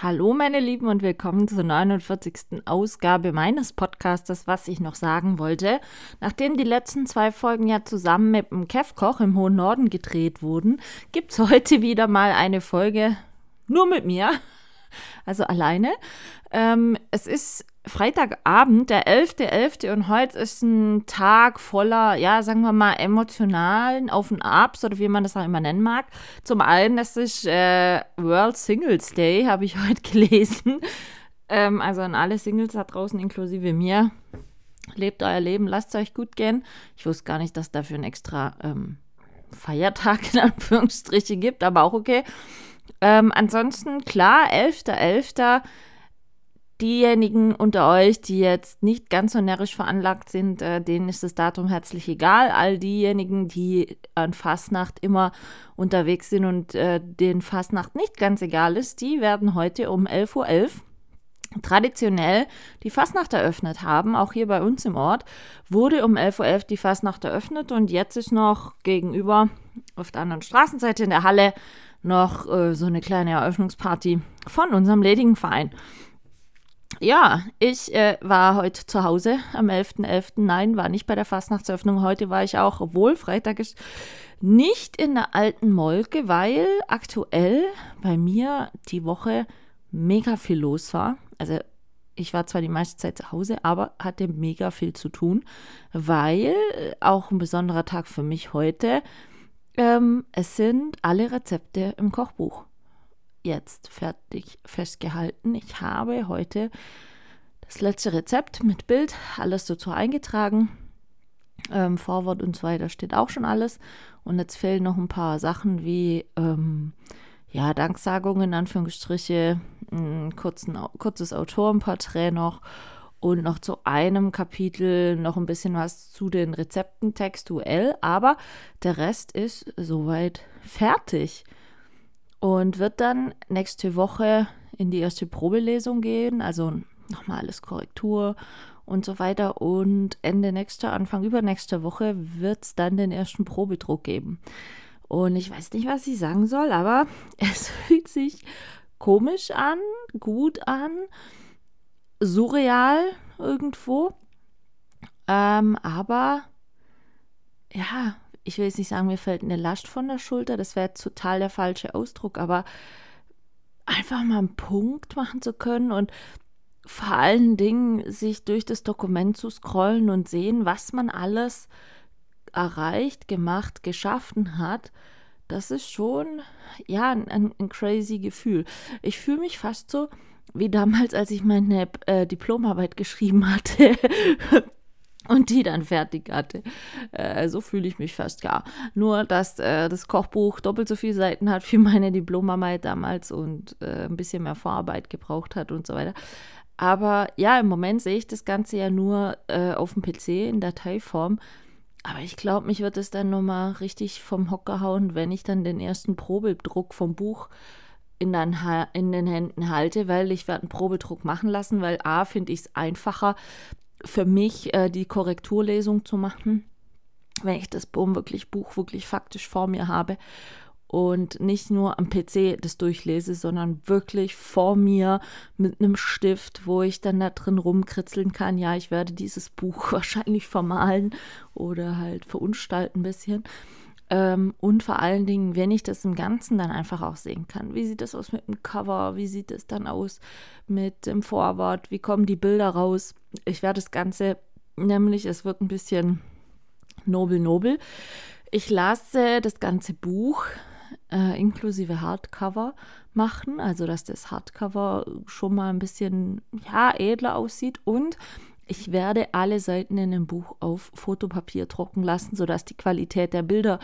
Hallo meine Lieben und willkommen zur 49. Ausgabe meines Podcastes, was ich noch sagen wollte. Nachdem die letzten zwei Folgen ja zusammen mit dem Kev Koch im hohen Norden gedreht wurden, gibt es heute wieder mal eine Folge nur mit mir, also alleine. Ähm, es ist Freitagabend, der 11.11. .11. und heute ist ein Tag voller, ja, sagen wir mal, emotionalen Auf und Abs oder wie man das auch immer nennen mag. Zum einen, das ist äh, World Singles Day, habe ich heute gelesen. Ähm, also an alle Singles da draußen, inklusive mir. Lebt euer Leben, lasst es euch gut gehen. Ich wusste gar nicht, dass dafür ein extra ähm, Feiertag in Anführungsstriche gibt, aber auch okay. Ähm, ansonsten, klar, 11.11. .11 diejenigen unter euch, die jetzt nicht ganz so närrisch veranlagt sind, äh, denen ist das Datum herzlich egal. All diejenigen, die an Fastnacht immer unterwegs sind und äh, denen Fastnacht nicht ganz egal ist, die werden heute um 11.11 Uhr .11 traditionell die Fastnacht eröffnet haben, auch hier bei uns im Ort, wurde um 11.11 Uhr .11 die Fastnacht eröffnet und jetzt ist noch gegenüber auf der anderen Straßenseite in der Halle noch äh, so eine kleine Eröffnungsparty von unserem ledigen Verein. Ja, ich äh, war heute zu Hause am 11.11. .11. Nein, war nicht bei der Fastnachtseröffnung. Heute war ich auch, obwohl Freitag ist, nicht in der alten Molke, weil aktuell bei mir die Woche mega viel los war. Also ich war zwar die meiste Zeit zu Hause, aber hatte mega viel zu tun, weil auch ein besonderer Tag für mich heute, ähm, es sind alle Rezepte im Kochbuch jetzt fertig festgehalten. Ich habe heute das letzte Rezept mit Bild, alles dazu eingetragen. Ähm, Vorwort und so weiter steht auch schon alles. Und jetzt fehlen noch ein paar Sachen wie ähm, ja, Danksagungen Anführungsstriche, ein kurzen, kurzes Autorenporträt noch und noch zu einem Kapitel noch ein bisschen was zu den Rezepten textuell, aber der Rest ist soweit fertig und wird dann nächste Woche in die erste Probelesung gehen, also nochmal alles Korrektur und so weiter. Und Ende nächster, Anfang übernächster Woche wird es dann den ersten Probedruck geben. Und ich weiß nicht, was ich sagen soll, aber es fühlt sich komisch an, gut an, surreal irgendwo. Ähm, aber ja, ich will jetzt nicht sagen, mir fällt eine Last von der Schulter, das wäre total der falsche Ausdruck, aber einfach mal einen Punkt machen zu können und vor allen Dingen sich durch das Dokument zu scrollen und sehen, was man alles erreicht, gemacht, geschaffen hat, das ist schon, ja, ein, ein crazy Gefühl. Ich fühle mich fast so wie damals, als ich meine äh, Diplomarbeit geschrieben hatte und die dann fertig hatte. Äh, so fühle ich mich fast gar. Nur, dass äh, das Kochbuch doppelt so viele Seiten hat wie meine Diplomarbeit damals und äh, ein bisschen mehr Vorarbeit gebraucht hat und so weiter. Aber ja, im Moment sehe ich das Ganze ja nur äh, auf dem PC in Dateiform. Aber ich glaube, mich wird es dann nochmal richtig vom Hocker hauen, wenn ich dann den ersten Probedruck vom Buch in, den, in den Händen halte, weil ich werde einen Probedruck machen lassen, weil A, finde ich es einfacher, für mich äh, die Korrekturlesung zu machen, wenn ich das Buch wirklich, Buch wirklich faktisch vor mir habe und nicht nur am PC das durchlese, sondern wirklich vor mir mit einem Stift, wo ich dann da drin rumkritzeln kann. Ja, ich werde dieses Buch wahrscheinlich vermalen oder halt verunstalten ein bisschen. Ähm, und vor allen Dingen, wenn ich das im Ganzen dann einfach auch sehen kann. Wie sieht das aus mit dem Cover? Wie sieht es dann aus mit dem Vorwort? Wie kommen die Bilder raus? Ich werde das Ganze, nämlich es wird ein bisschen nobel nobel. Ich lasse das ganze Buch äh, inklusive Hardcover machen, also dass das Hardcover schon mal ein bisschen ja edler aussieht und ich werde alle Seiten in dem Buch auf Fotopapier drucken lassen, sodass die Qualität der Bilder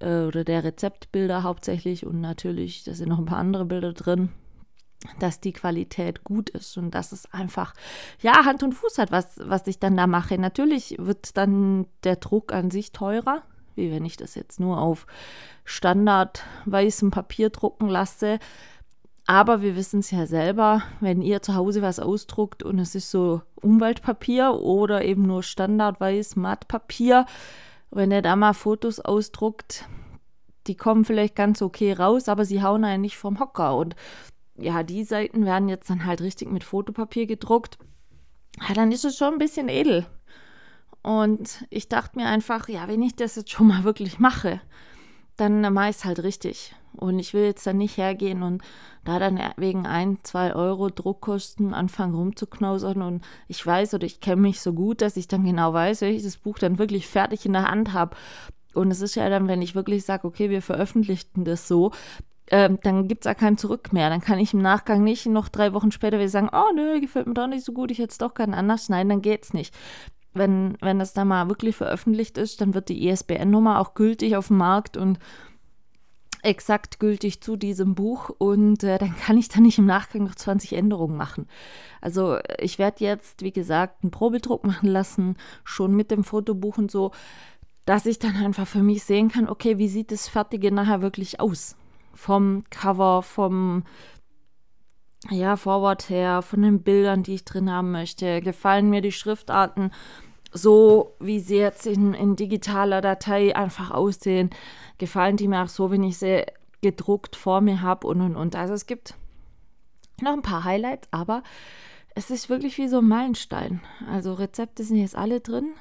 äh, oder der Rezeptbilder hauptsächlich und natürlich, da sind noch ein paar andere Bilder drin, dass die Qualität gut ist und dass es einfach, ja, Hand und Fuß hat, was, was ich dann da mache. Natürlich wird dann der Druck an sich teurer, wie wenn ich das jetzt nur auf Standard weißem Papier drucken lasse. Aber wir wissen es ja selber, wenn ihr zu Hause was ausdruckt und es ist so Umweltpapier oder eben nur standardweiß Mattpapier, wenn ihr da mal Fotos ausdruckt, die kommen vielleicht ganz okay raus, aber sie hauen einen nicht vom Hocker. Und ja, die Seiten werden jetzt dann halt richtig mit Fotopapier gedruckt. Ja, dann ist es schon ein bisschen edel. Und ich dachte mir einfach, ja, wenn ich das jetzt schon mal wirklich mache, dann mache ich es halt richtig. Und ich will jetzt dann nicht hergehen und da dann wegen ein, zwei Euro Druckkosten anfangen rumzuknausern. Und ich weiß oder ich kenne mich so gut, dass ich dann genau weiß, das Buch dann wirklich fertig in der Hand habe. Und es ist ja dann, wenn ich wirklich sage, okay, wir veröffentlichten das so, ähm, dann gibt es ja kein Zurück mehr. Dann kann ich im Nachgang nicht noch drei Wochen später wieder sagen, oh nö, gefällt mir doch nicht so gut, ich hätte es doch gerne anders schneiden, dann geht's nicht. Wenn, wenn das dann mal wirklich veröffentlicht ist, dann wird die ISBN-Nummer auch gültig auf dem Markt und exakt gültig zu diesem Buch und äh, dann kann ich da nicht im Nachgang noch 20 Änderungen machen. Also ich werde jetzt, wie gesagt, einen Probedruck machen lassen, schon mit dem Fotobuch und so, dass ich dann einfach für mich sehen kann, okay, wie sieht das Fertige nachher wirklich aus? Vom Cover, vom ja, Forward her, von den Bildern, die ich drin haben möchte. Gefallen mir die Schriftarten so, wie sie jetzt in, in digitaler Datei einfach aussehen? gefallen die mir auch so, wenn ich sie gedruckt vor mir habe und und und. Also es gibt noch ein paar Highlights, aber es ist wirklich wie so ein Meilenstein. Also Rezepte sind jetzt alle drin.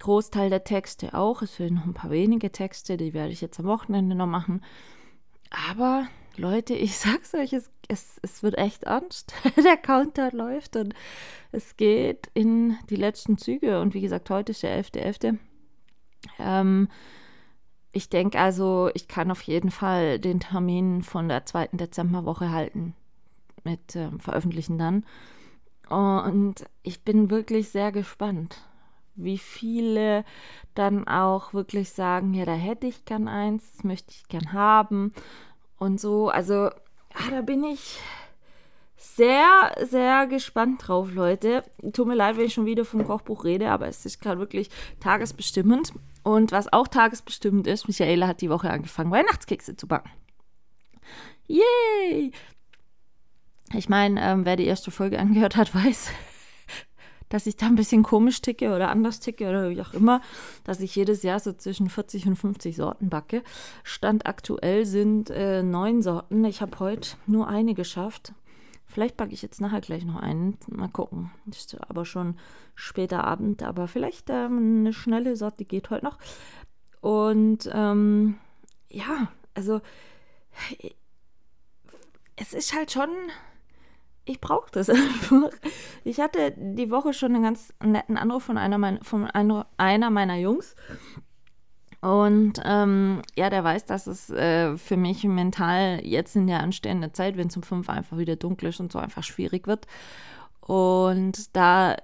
Großteil der Texte auch. Es fehlen noch ein paar wenige Texte, die werde ich jetzt am Wochenende noch machen. Aber Leute, ich sag's euch, es, es, es wird echt ernst. der Counter läuft und es geht in die letzten Züge. Und wie gesagt, heute ist der 11.11. .11. Ähm, ich denke also, ich kann auf jeden Fall den Termin von der zweiten Dezemberwoche halten mit äh, Veröffentlichen dann. Und ich bin wirklich sehr gespannt, wie viele dann auch wirklich sagen, ja, da hätte ich gern eins, das möchte ich gern haben und so. Also, ja, da bin ich sehr, sehr gespannt drauf, Leute. Tut mir leid, wenn ich schon wieder vom Kochbuch rede, aber es ist gerade wirklich tagesbestimmend. Und was auch tagesbestimmend ist, Michaela hat die Woche angefangen, Weihnachtskekse zu backen. Yay! Ich meine, ähm, wer die erste Folge angehört hat, weiß, dass ich da ein bisschen komisch ticke oder anders ticke oder wie auch immer, dass ich jedes Jahr so zwischen 40 und 50 Sorten backe. Stand aktuell sind äh, neun Sorten. Ich habe heute nur eine geschafft. Vielleicht backe ich jetzt nachher gleich noch einen. Mal gucken. Ist aber schon später Abend. Aber vielleicht ähm, eine schnelle Sorte geht heute noch. Und ähm, ja, also es ist halt schon. Ich brauche das einfach. Ich hatte die Woche schon einen ganz netten Anruf von einer, mein, von einer, einer meiner Jungs. Und ähm, ja, der weiß, dass es äh, für mich mental jetzt in der anstehenden Zeit, wenn es um fünf einfach wieder dunkel ist und so einfach schwierig wird. Und da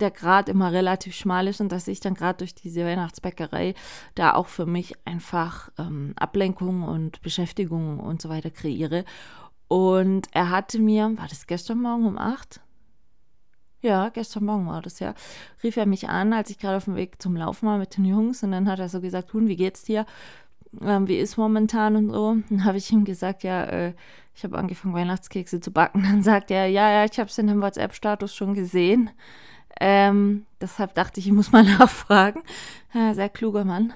der Grad immer relativ schmal ist und dass ich dann gerade durch diese Weihnachtsbäckerei da auch für mich einfach ähm, Ablenkung und Beschäftigung und so weiter kreiere. Und er hatte mir, war das gestern Morgen um acht? Ja, gestern Morgen war das ja. Rief er mich an, als ich gerade auf dem Weg zum Laufen war mit den Jungs. Und dann hat er so gesagt: Hun, wie geht's dir? Ähm, wie ist momentan und so? Dann habe ich ihm gesagt: Ja, äh, ich habe angefangen, Weihnachtskekse zu backen. Dann sagt er: Ja, ja, ich habe es in dem WhatsApp-Status schon gesehen. Ähm, deshalb dachte ich, ich muss mal nachfragen. Ja, sehr kluger Mann.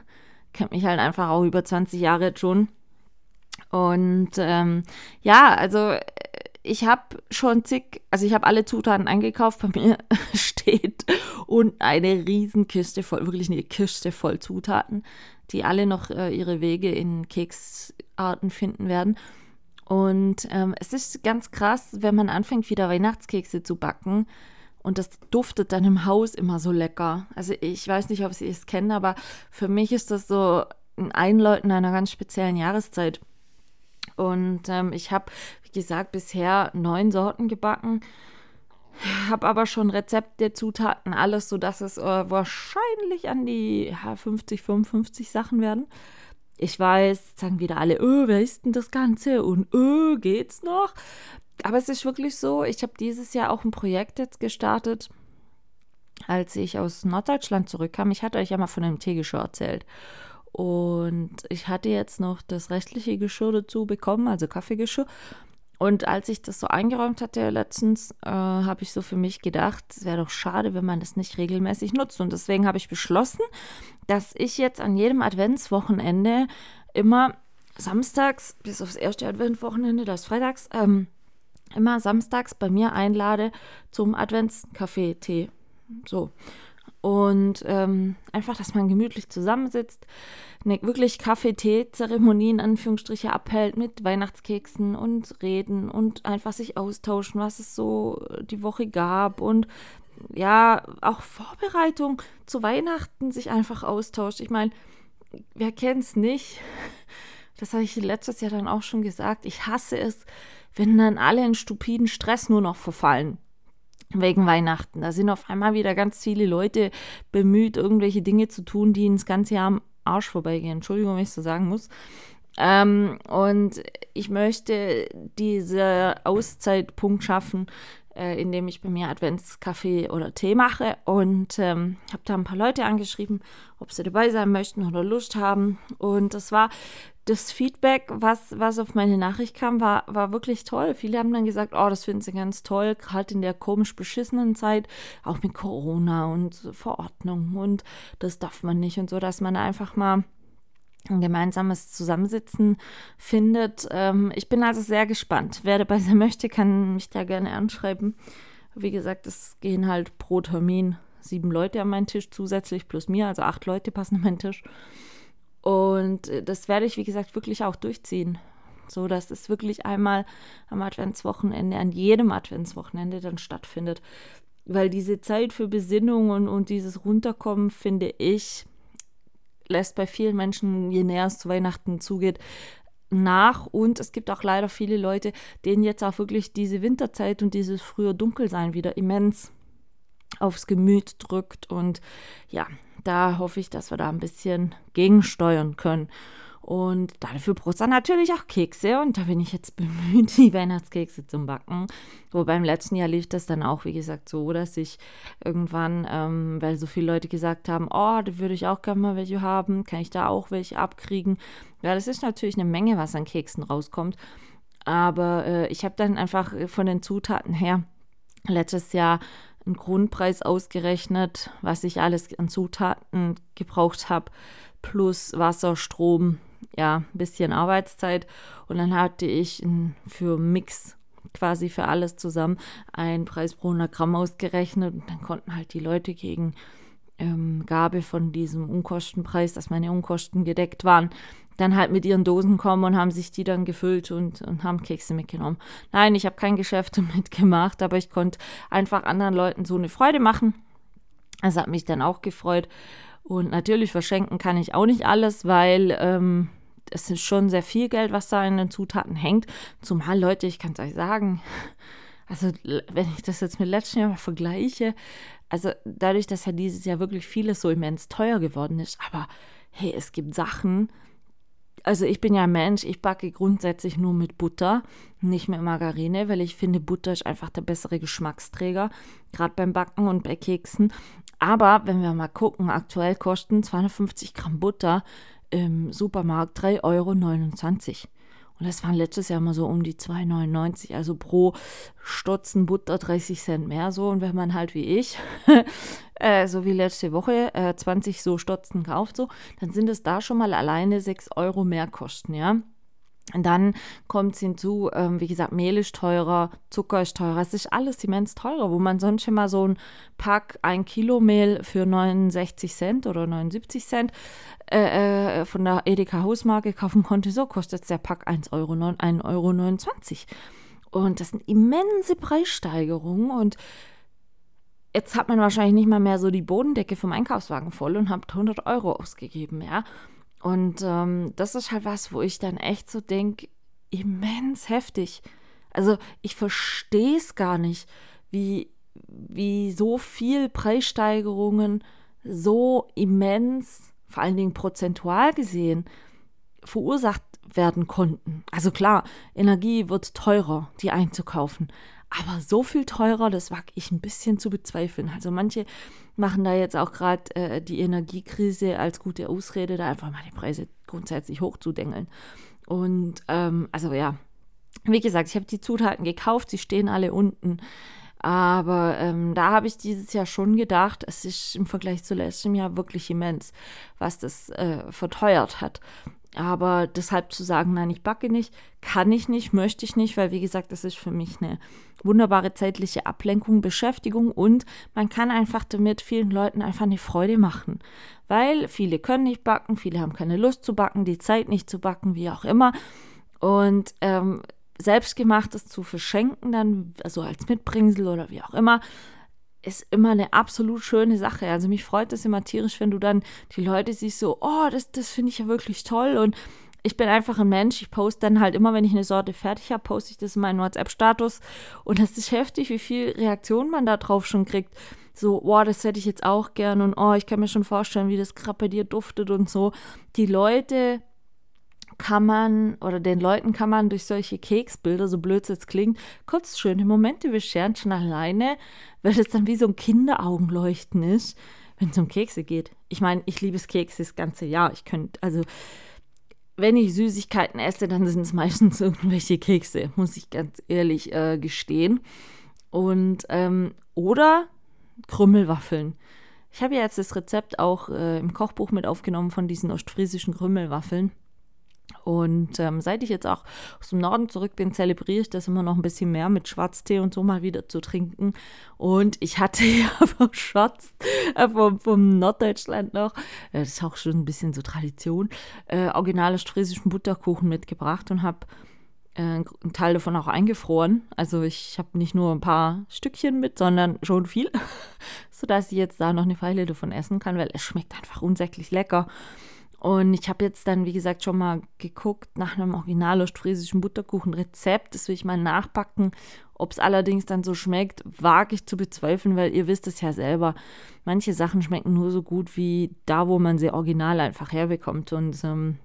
Kennt mich halt einfach auch über 20 Jahre jetzt schon. Und ähm, ja, also ich habe schon zig, also ich habe alle Zutaten eingekauft. Bei mir steht und eine Riesenkiste voll, wirklich eine Kiste voll Zutaten, die alle noch äh, ihre Wege in Keksarten finden werden. Und ähm, es ist ganz krass, wenn man anfängt, wieder Weihnachtskekse zu backen. Und das duftet dann im Haus immer so lecker. Also ich weiß nicht, ob Sie es kennen, aber für mich ist das so ein Einläuten einer ganz speziellen Jahreszeit. Und ähm, ich habe, wie gesagt, bisher neun Sorten gebacken. Habe aber schon Rezepte, Zutaten, alles, sodass es äh, wahrscheinlich an die ja, 50, 55 Sachen werden. Ich weiß, sagen wieder alle, öh, wer ist denn das Ganze? Und öh, geht's noch? Aber es ist wirklich so, ich habe dieses Jahr auch ein Projekt jetzt gestartet, als ich aus Norddeutschland zurückkam. Ich hatte euch ja mal von einem Teegeschirr erzählt. Und ich hatte jetzt noch das restliche Geschirr dazu bekommen, also Kaffeegeschirr. Und als ich das so eingeräumt hatte letztens, äh, habe ich so für mich gedacht, es wäre doch schade, wenn man das nicht regelmäßig nutzt. Und deswegen habe ich beschlossen, dass ich jetzt an jedem Adventswochenende immer samstags, bis aufs erste Adventswochenende, das freitags, ähm, immer samstags bei mir einlade zum Adventskaffee-Tee. So. Und ähm, einfach, dass man gemütlich zusammensitzt, eine wirklich Kaffee-Tee-Zeremonie in Anführungsstriche abhält mit Weihnachtskeksen und Reden und einfach sich austauschen, was es so die Woche gab und ja, auch Vorbereitung zu Weihnachten sich einfach austauscht. Ich meine, wer kennt es nicht? Das habe ich letztes Jahr dann auch schon gesagt. Ich hasse es, wenn dann alle in stupiden Stress nur noch verfallen wegen Weihnachten. Da sind auf einmal wieder ganz viele Leute bemüht, irgendwelche Dinge zu tun, die ins ganze Jahr am Arsch vorbeigehen. Entschuldigung, wenn ich so sagen muss. Ähm, und ich möchte diese Auszeitpunkt schaffen, äh, indem ich bei mir Adventskaffee oder Tee mache und ähm, habe da ein paar Leute angeschrieben, ob sie dabei sein möchten oder Lust haben. Und das war das Feedback, was, was auf meine Nachricht kam, war, war wirklich toll. Viele haben dann gesagt, oh, das finden sie ganz toll, gerade in der komisch beschissenen Zeit, auch mit Corona und Verordnung und das darf man nicht und so, dass man einfach mal ein gemeinsames Zusammensitzen findet. Ähm, ich bin also sehr gespannt. Wer dabei sein möchte, kann mich da gerne anschreiben. Wie gesagt, es gehen halt pro Termin sieben Leute an meinen Tisch zusätzlich plus mir, also acht Leute passen an meinen Tisch. Und äh, das werde ich, wie gesagt, wirklich auch durchziehen. So dass es wirklich einmal am Adventswochenende, an jedem Adventswochenende dann stattfindet. Weil diese Zeit für Besinnung und, und dieses Runterkommen, finde ich, lässt bei vielen Menschen, je näher es zu Weihnachten zugeht, nach. Und es gibt auch leider viele Leute, denen jetzt auch wirklich diese Winterzeit und dieses frühe Dunkelsein wieder immens aufs Gemüt drückt. Und ja, da hoffe ich, dass wir da ein bisschen gegensteuern können. Und dafür braucht es natürlich auch Kekse. Und da bin ich jetzt bemüht, die Weihnachtskekse zu backen. Wobei im letzten Jahr lief das dann auch, wie gesagt, so, dass ich irgendwann, ähm, weil so viele Leute gesagt haben, oh, da würde ich auch gerne mal welche haben, kann ich da auch welche abkriegen. Ja, das ist natürlich eine Menge, was an Keksen rauskommt. Aber äh, ich habe dann einfach von den Zutaten her letztes Jahr einen Grundpreis ausgerechnet, was ich alles an Zutaten gebraucht habe, plus Wasser, Strom, ja, ein bisschen Arbeitszeit. Und dann hatte ich für Mix quasi für alles zusammen einen Preis pro 100 Gramm ausgerechnet. Und dann konnten halt die Leute gegen ähm, Gabe von diesem Unkostenpreis, dass meine Unkosten gedeckt waren, dann halt mit ihren Dosen kommen und haben sich die dann gefüllt und, und haben Kekse mitgenommen. Nein, ich habe kein Geschäft damit gemacht, aber ich konnte einfach anderen Leuten so eine Freude machen. Das hat mich dann auch gefreut. Und natürlich verschenken kann ich auch nicht alles, weil ähm, es ist schon sehr viel Geld, was da in den Zutaten hängt. Zumal, Leute, ich kann es euch sagen, also wenn ich das jetzt mit letztem Jahr mal vergleiche, also dadurch, dass ja dieses Jahr wirklich vieles so immens teuer geworden ist, aber hey, es gibt Sachen, also ich bin ja Mensch, ich backe grundsätzlich nur mit Butter, nicht mit Margarine, weil ich finde, Butter ist einfach der bessere Geschmacksträger, gerade beim Backen und bei Keksen. Aber wenn wir mal gucken, aktuell kosten 250 Gramm Butter im Supermarkt 3,29 Euro. Und das waren letztes Jahr mal so um die 2,99, also pro Stotzen Butter 30 Cent mehr so. Und wenn man halt wie ich, äh, so wie letzte Woche, äh, 20 so Stotzen kauft, so, dann sind es da schon mal alleine 6 Euro mehr Kosten, ja. Und dann kommt es hinzu, ähm, wie gesagt, Mehl ist teurer, Zucker ist teurer. Es ist alles immens teurer, wo man sonst schon mal so ein Pack, ein Kilo Mehl für 69 Cent oder 79 Cent äh, äh, von der Edeka Hausmarke kaufen konnte. So kostet der Pack 1,29 Euro. 1,29 Euro. Und das sind immense Preissteigerungen und jetzt hat man wahrscheinlich nicht mal mehr so die Bodendecke vom Einkaufswagen voll und hat 100 Euro ausgegeben, ja. Und ähm, das ist halt was, wo ich dann echt so denke, immens heftig. Also ich verstehe es gar nicht, wie, wie so viel Preissteigerungen so immens, vor allen Dingen prozentual gesehen, verursacht werden konnten. Also klar, Energie wird teurer, die einzukaufen. Aber so viel teurer, das wage ich ein bisschen zu bezweifeln. Also manche machen da jetzt auch gerade äh, die Energiekrise als gute Ausrede, da einfach mal die Preise grundsätzlich hochzudengeln. Und ähm, also ja, wie gesagt, ich habe die Zutaten gekauft, sie stehen alle unten. Aber ähm, da habe ich dieses Jahr schon gedacht, es ist im Vergleich zu letztem Jahr wirklich immens, was das äh, verteuert hat. Aber deshalb zu sagen, nein, ich backe nicht, kann ich nicht, möchte ich nicht, weil wie gesagt, das ist für mich eine wunderbare zeitliche Ablenkung, Beschäftigung und man kann einfach damit vielen Leuten einfach eine Freude machen. Weil viele können nicht backen, viele haben keine Lust zu backen, die Zeit nicht zu backen, wie auch immer. Und ähm, selbstgemachtes zu verschenken, dann, also als Mitbringsel oder wie auch immer, ist immer eine absolut schöne Sache. Also mich freut es immer tierisch, wenn du dann die Leute siehst, so, oh, das, das finde ich ja wirklich toll. Und ich bin einfach ein Mensch. Ich poste dann halt immer, wenn ich eine Sorte fertig habe, poste ich das in meinen WhatsApp-Status. Und das ist heftig, wie viel Reaktion man da drauf schon kriegt. So, oh, das hätte ich jetzt auch gern und oh, ich kann mir schon vorstellen, wie das gerade bei dir duftet und so. Die Leute kann man oder den Leuten kann man durch solche Keksbilder, so blöd es jetzt klingt, kurz schöne Momente bescheren, schon alleine, weil das dann wie so ein Kinderaugenleuchten ist, wenn es um Kekse geht. Ich meine, ich liebe es Kekse das ganze Jahr. Ich könnte, also wenn ich Süßigkeiten esse, dann sind es meistens irgendwelche Kekse, muss ich ganz ehrlich äh, gestehen. Und ähm, oder Krümmelwaffeln. Ich habe ja jetzt das Rezept auch äh, im Kochbuch mit aufgenommen von diesen ostfriesischen Krümmelwaffeln. Und ähm, seit ich jetzt auch aus dem Norden zurück bin, zelebriere ich das immer noch ein bisschen mehr mit Schwarztee und so mal wieder zu trinken. Und ich hatte ja vom Schwarz, äh, vom, vom Norddeutschland noch, äh, das ist auch schon ein bisschen so Tradition, äh, originale friesischen Butterkuchen mitgebracht und habe äh, einen Teil davon auch eingefroren. Also ich habe nicht nur ein paar Stückchen mit, sondern schon viel, sodass ich jetzt da noch eine Weile davon essen kann, weil es schmeckt einfach unsäglich lecker. Und ich habe jetzt dann, wie gesagt, schon mal geguckt nach einem original ostfriesischen Butterkuchenrezept. Das will ich mal nachpacken. Ob es allerdings dann so schmeckt, wage ich zu bezweifeln, weil ihr wisst es ja selber. Manche Sachen schmecken nur so gut wie da, wo man sie original einfach herbekommt. Und ähm,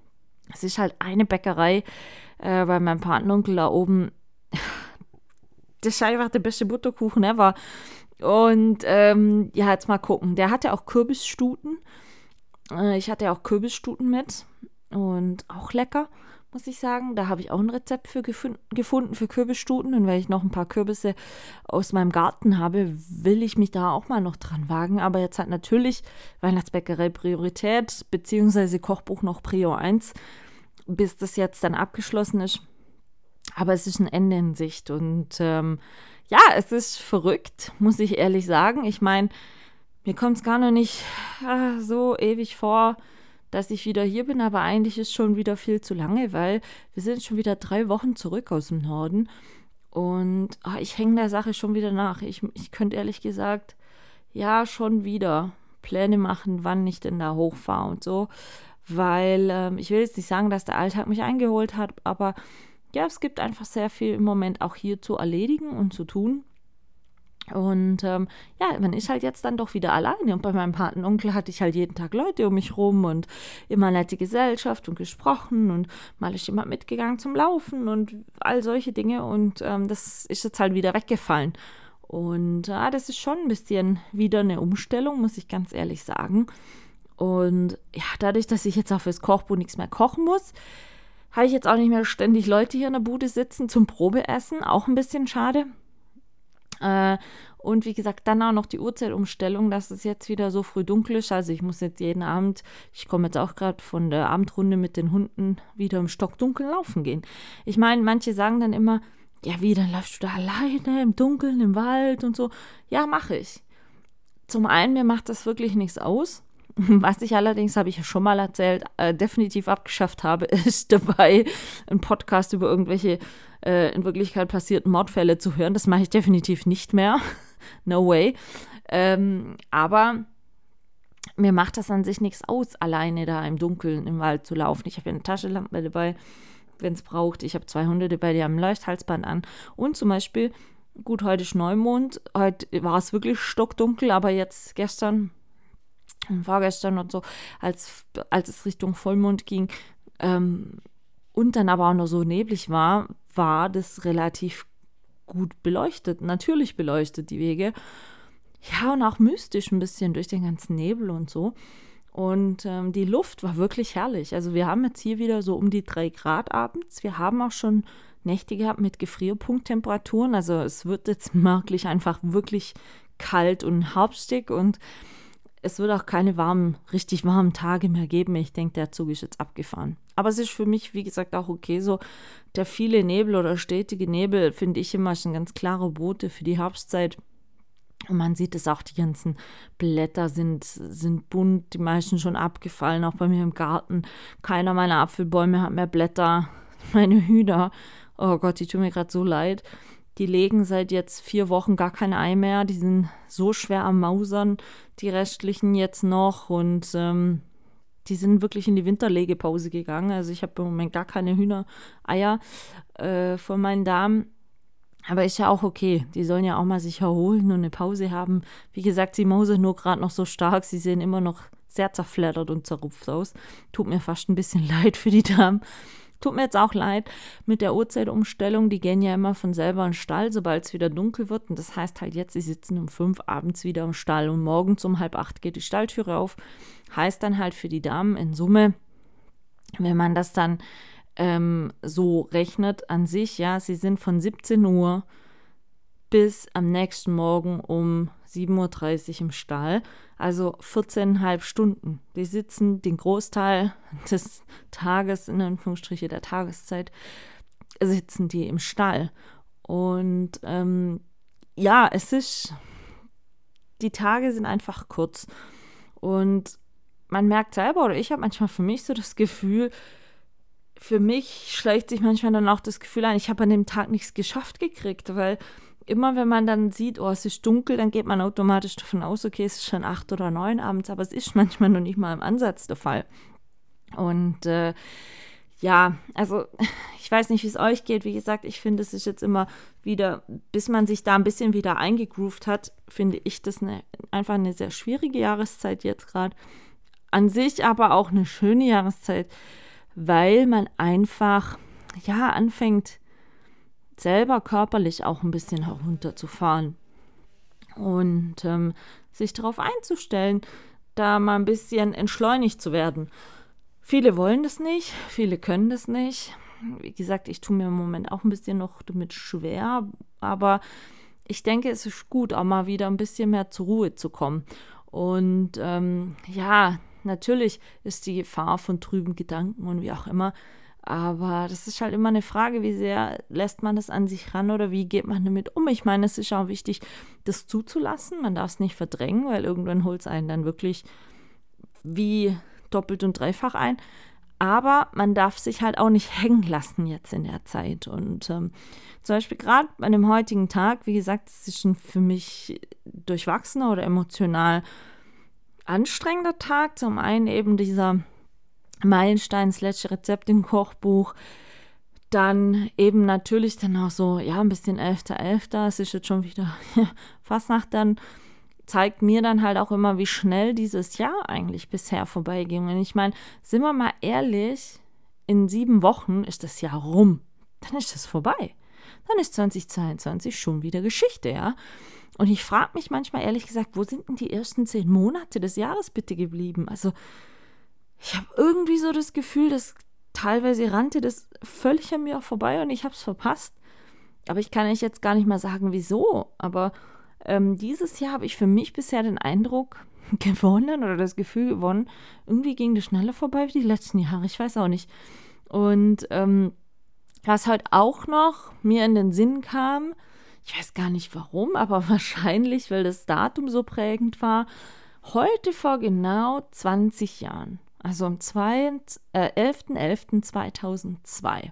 es ist halt eine Bäckerei äh, bei meinem Patenonkel da oben. Das ist einfach der beste Butterkuchen ever. Und ähm, ja, jetzt mal gucken. Der hatte auch Kürbisstuten. Äh, ich hatte ja auch Kürbisstuten mit und auch lecker, muss ich sagen. Da habe ich auch ein Rezept für gefun gefunden für Kürbisstuten. Und wenn ich noch ein paar Kürbisse aus meinem Garten habe, will ich mich da auch mal noch dran wagen. Aber jetzt hat natürlich Weihnachtsbäckerei Priorität, beziehungsweise Kochbuch noch Prio 1, bis das jetzt dann abgeschlossen ist. Aber es ist ein Ende in Sicht. Und ähm, ja, es ist verrückt, muss ich ehrlich sagen. Ich meine, mir kommt es gar noch nicht äh, so ewig vor, dass ich wieder hier bin, aber eigentlich ist schon wieder viel zu lange, weil wir sind schon wieder drei Wochen zurück aus dem Norden und oh, ich hänge der Sache schon wieder nach. Ich, ich könnte ehrlich gesagt, ja, schon wieder Pläne machen, wann ich denn da hochfahre und so, weil ähm, ich will jetzt nicht sagen, dass der Alltag mich eingeholt hat, aber ja, es gibt einfach sehr viel im Moment auch hier zu erledigen und zu tun. Und ähm, ja, man ist halt jetzt dann doch wieder alleine. Und bei meinem Patenonkel hatte ich halt jeden Tag Leute um mich rum und immer nette Gesellschaft und gesprochen und mal ist jemand mitgegangen zum Laufen und all solche Dinge. Und ähm, das ist jetzt halt wieder weggefallen. Und ja, das ist schon ein bisschen wieder eine Umstellung, muss ich ganz ehrlich sagen. Und ja, dadurch, dass ich jetzt auch fürs Kochbuch nichts mehr kochen muss, habe ich jetzt auch nicht mehr ständig Leute hier in der Bude sitzen zum Probeessen. Auch ein bisschen schade. Äh, und wie gesagt, dann auch noch die Uhrzeitumstellung, dass es jetzt wieder so früh dunkel ist. Also ich muss jetzt jeden Abend, ich komme jetzt auch gerade von der Abendrunde mit den Hunden wieder im Stockdunkel laufen gehen. Ich meine, manche sagen dann immer, ja wie, dann läufst du da alleine im Dunkeln, im Wald und so. Ja, mache ich. Zum einen, mir macht das wirklich nichts aus. Was ich allerdings, habe ich ja schon mal erzählt, äh, definitiv abgeschafft habe, ist dabei, einen Podcast über irgendwelche äh, in Wirklichkeit passierten Mordfälle zu hören. Das mache ich definitiv nicht mehr. no way. Ähm, aber mir macht das an sich nichts aus, alleine da im Dunkeln im Wald zu laufen. Ich habe eine Taschenlampe dabei, wenn es braucht. Ich habe zwei Hunde dabei, die haben ein Leuchthalsband an. Und zum Beispiel, gut, heute ist Neumond. Heute war es wirklich stockdunkel, aber jetzt gestern und vorgestern und so, als, als es Richtung Vollmond ging ähm, und dann aber auch noch so neblig war, war das relativ gut beleuchtet, natürlich beleuchtet, die Wege. Ja, und auch mystisch ein bisschen durch den ganzen Nebel und so. Und ähm, die Luft war wirklich herrlich. Also wir haben jetzt hier wieder so um die drei Grad abends. Wir haben auch schon Nächte gehabt mit Gefrierpunkttemperaturen. Also es wird jetzt merklich einfach wirklich kalt und herbstig und es wird auch keine warmen, richtig warmen Tage mehr geben. Ich denke, der Zug ist jetzt abgefahren. Aber es ist für mich, wie gesagt, auch okay so. Der viele Nebel oder stetige Nebel finde ich immer schon ganz klare Bote für die Herbstzeit. Und man sieht es auch, die ganzen Blätter sind, sind bunt, die meisten schon abgefallen, auch bei mir im Garten. Keiner meiner Apfelbäume hat mehr Blätter. Meine Hühner, oh Gott, die tun mir gerade so leid. Die legen seit jetzt vier Wochen gar kein Ei mehr. Die sind so schwer am Mausern, die restlichen jetzt noch. Und ähm, die sind wirklich in die Winterlegepause gegangen. Also ich habe im Moment gar keine Hühnereier äh, von meinen Damen. Aber ist ja auch okay. Die sollen ja auch mal sich erholen und eine Pause haben. Wie gesagt, sie mause nur gerade noch so stark. Sie sehen immer noch sehr zerfleddert und zerrupft aus. Tut mir fast ein bisschen leid für die Damen. Tut mir jetzt auch leid mit der Uhrzeitumstellung. Die gehen ja immer von selber in den Stall, sobald es wieder dunkel wird. Und das heißt halt jetzt, sie sitzen um fünf abends wieder im Stall und morgens um halb acht geht die Stalltüre auf. Heißt dann halt für die Damen in Summe, wenn man das dann ähm, so rechnet an sich, ja, sie sind von 17 Uhr bis am nächsten Morgen um 7.30 Uhr im Stall, also 14,5 Stunden. Die sitzen den Großteil des Tages, in Anführungsstriche der Tageszeit, sitzen die im Stall. Und ähm, ja, es ist, die Tage sind einfach kurz. Und man merkt selber, oder ich habe manchmal für mich so das Gefühl, für mich schleicht sich manchmal dann auch das Gefühl ein, ich habe an dem Tag nichts geschafft gekriegt, weil immer wenn man dann sieht, oh, es ist dunkel, dann geht man automatisch davon aus, okay, es ist schon acht oder neun abends, aber es ist manchmal noch nicht mal im Ansatz der Fall. Und äh, ja, also ich weiß nicht, wie es euch geht. Wie gesagt, ich finde, es ist jetzt immer wieder, bis man sich da ein bisschen wieder eingegroovt hat, finde ich das eine, einfach eine sehr schwierige Jahreszeit jetzt gerade. An sich aber auch eine schöne Jahreszeit weil man einfach ja anfängt selber körperlich auch ein bisschen herunterzufahren und ähm, sich darauf einzustellen, da mal ein bisschen entschleunigt zu werden. Viele wollen das nicht, viele können das nicht. Wie gesagt, ich tue mir im Moment auch ein bisschen noch damit schwer, aber ich denke, es ist gut, auch mal wieder ein bisschen mehr zur Ruhe zu kommen. Und ähm, ja, Natürlich ist die Gefahr von trüben Gedanken und wie auch immer. Aber das ist halt immer eine Frage, wie sehr lässt man das an sich ran oder wie geht man damit um? Ich meine, es ist auch wichtig, das zuzulassen. Man darf es nicht verdrängen, weil irgendwann holt es einen dann wirklich wie doppelt und dreifach ein. Aber man darf sich halt auch nicht hängen lassen jetzt in der Zeit. Und ähm, zum Beispiel gerade an dem heutigen Tag, wie gesagt, es ist ein für mich durchwachsener oder emotional anstrengender Tag. Zum einen eben dieser Meilenstein slash Rezept im Kochbuch. Dann eben natürlich dann auch so, ja, ein bisschen 11.11. .11. Es ist jetzt schon wieder Fastnacht. Dann zeigt mir dann halt auch immer, wie schnell dieses Jahr eigentlich bisher vorbeiging. Und ich meine, sind wir mal ehrlich, in sieben Wochen ist das Jahr rum. Dann ist es vorbei. Dann ist 2022 schon wieder Geschichte, ja. Und ich frage mich manchmal ehrlich gesagt, wo sind denn die ersten zehn Monate des Jahres bitte geblieben? Also ich habe irgendwie so das Gefühl, dass teilweise rannte das völlig an mir vorbei und ich habe es verpasst. Aber ich kann euch jetzt gar nicht mal sagen, wieso. Aber ähm, dieses Jahr habe ich für mich bisher den Eindruck gewonnen oder das Gefühl gewonnen, irgendwie ging das schneller vorbei wie die letzten Jahre. Ich weiß auch nicht. Und ähm, was halt auch noch mir in den Sinn kam, ich weiß gar nicht warum, aber wahrscheinlich, weil das Datum so prägend war. Heute vor genau 20 Jahren, also am 11.11.2002, äh,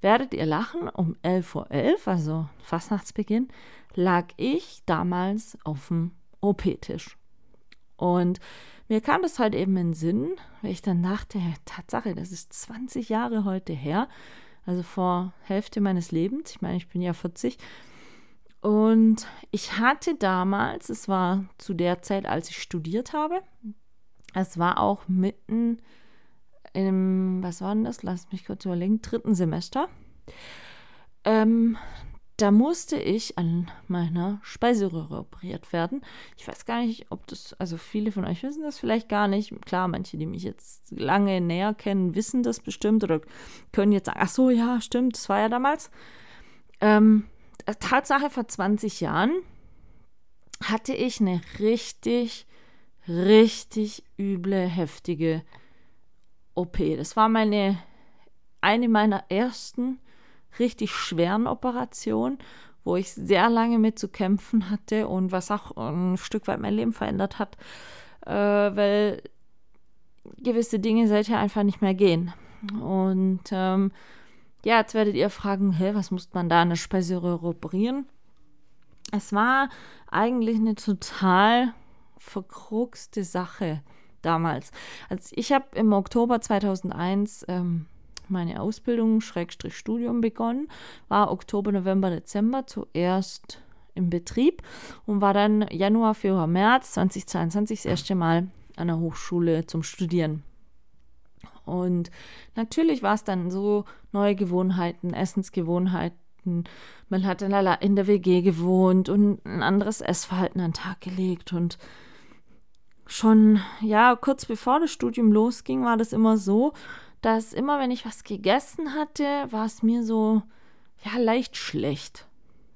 werdet ihr lachen, um 11.11 Uhr, .11, also Fastnachtsbeginn, lag ich damals auf dem OP-Tisch. Und mir kam das halt eben in den Sinn, weil ich dann dachte, Tatsache, das ist 20 Jahre heute her, also vor Hälfte meines Lebens. Ich meine, ich bin ja 40. Und ich hatte damals, es war zu der Zeit, als ich studiert habe, es war auch mitten im, was war denn das? Lass mich kurz überlegen, dritten Semester. Ähm, da musste ich an meiner Speiseröhre operiert werden. Ich weiß gar nicht, ob das, also viele von euch wissen das vielleicht gar nicht. Klar, manche, die mich jetzt lange näher kennen, wissen das bestimmt oder können jetzt sagen, ach so, ja, stimmt, das war ja damals. Ähm, Tatsache, vor 20 Jahren hatte ich eine richtig, richtig üble, heftige OP. Das war meine, eine meiner ersten richtig schweren Operation, wo ich sehr lange mit zu kämpfen hatte und was auch ein Stück weit mein Leben verändert hat, äh, weil gewisse Dinge seither einfach nicht mehr gehen. Und ähm, ja, jetzt werdet ihr fragen, hä, was muss man da an der Speiseröhre operieren? Es war eigentlich eine total verkruxte Sache damals. Also ich habe im Oktober 2001 ähm, meine Ausbildung, Schrägstrich Studium begonnen, war Oktober, November, Dezember zuerst im Betrieb und war dann Januar, Februar, März 2022 das erste Mal an der Hochschule zum Studieren. Und natürlich war es dann so neue Gewohnheiten, Essensgewohnheiten. Man hat in der WG gewohnt und ein anderes Essverhalten an den Tag gelegt. Und schon, ja, kurz bevor das Studium losging, war das immer so, dass immer, wenn ich was gegessen hatte, war es mir so, ja, leicht schlecht.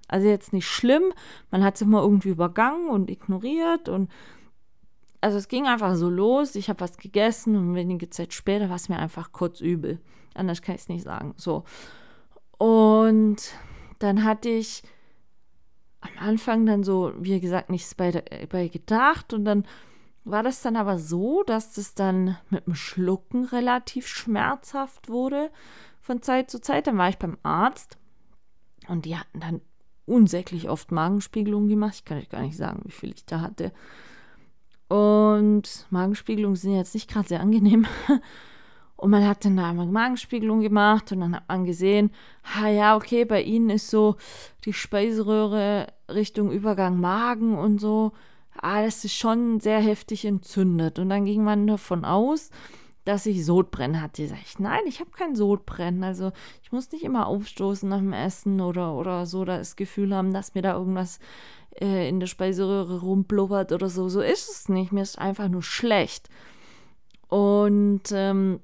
Also jetzt nicht schlimm, man hat es immer irgendwie übergangen und ignoriert und also es ging einfach so los, ich habe was gegessen und wenige Zeit später war es mir einfach kurz übel. Anders kann ich es nicht sagen. So. Und dann hatte ich am Anfang dann so, wie gesagt, nichts bei, bei gedacht und dann war das dann aber so, dass das dann mit dem Schlucken relativ schmerzhaft wurde von Zeit zu Zeit. Dann war ich beim Arzt und die hatten dann unsäglich oft Magenspiegelungen gemacht. Ich kann euch gar nicht sagen, wie viel ich da hatte. Und Magenspiegelungen sind jetzt nicht gerade sehr angenehm. Und man hat dann da einmal Magenspiegelung gemacht und dann hat man gesehen, ha ja, okay, bei ihnen ist so die Speiseröhre Richtung Übergang Magen und so ah, das ist schon sehr heftig entzündet. Und dann ging man davon aus, dass ich Sodbrennen hatte. Sag ich, nein, ich habe kein Sodbrennen. Also ich muss nicht immer aufstoßen nach dem Essen oder, oder so das Gefühl haben, dass mir da irgendwas äh, in der Speiseröhre rumblubbert oder so. So ist es nicht. Mir ist einfach nur schlecht. Und ähm,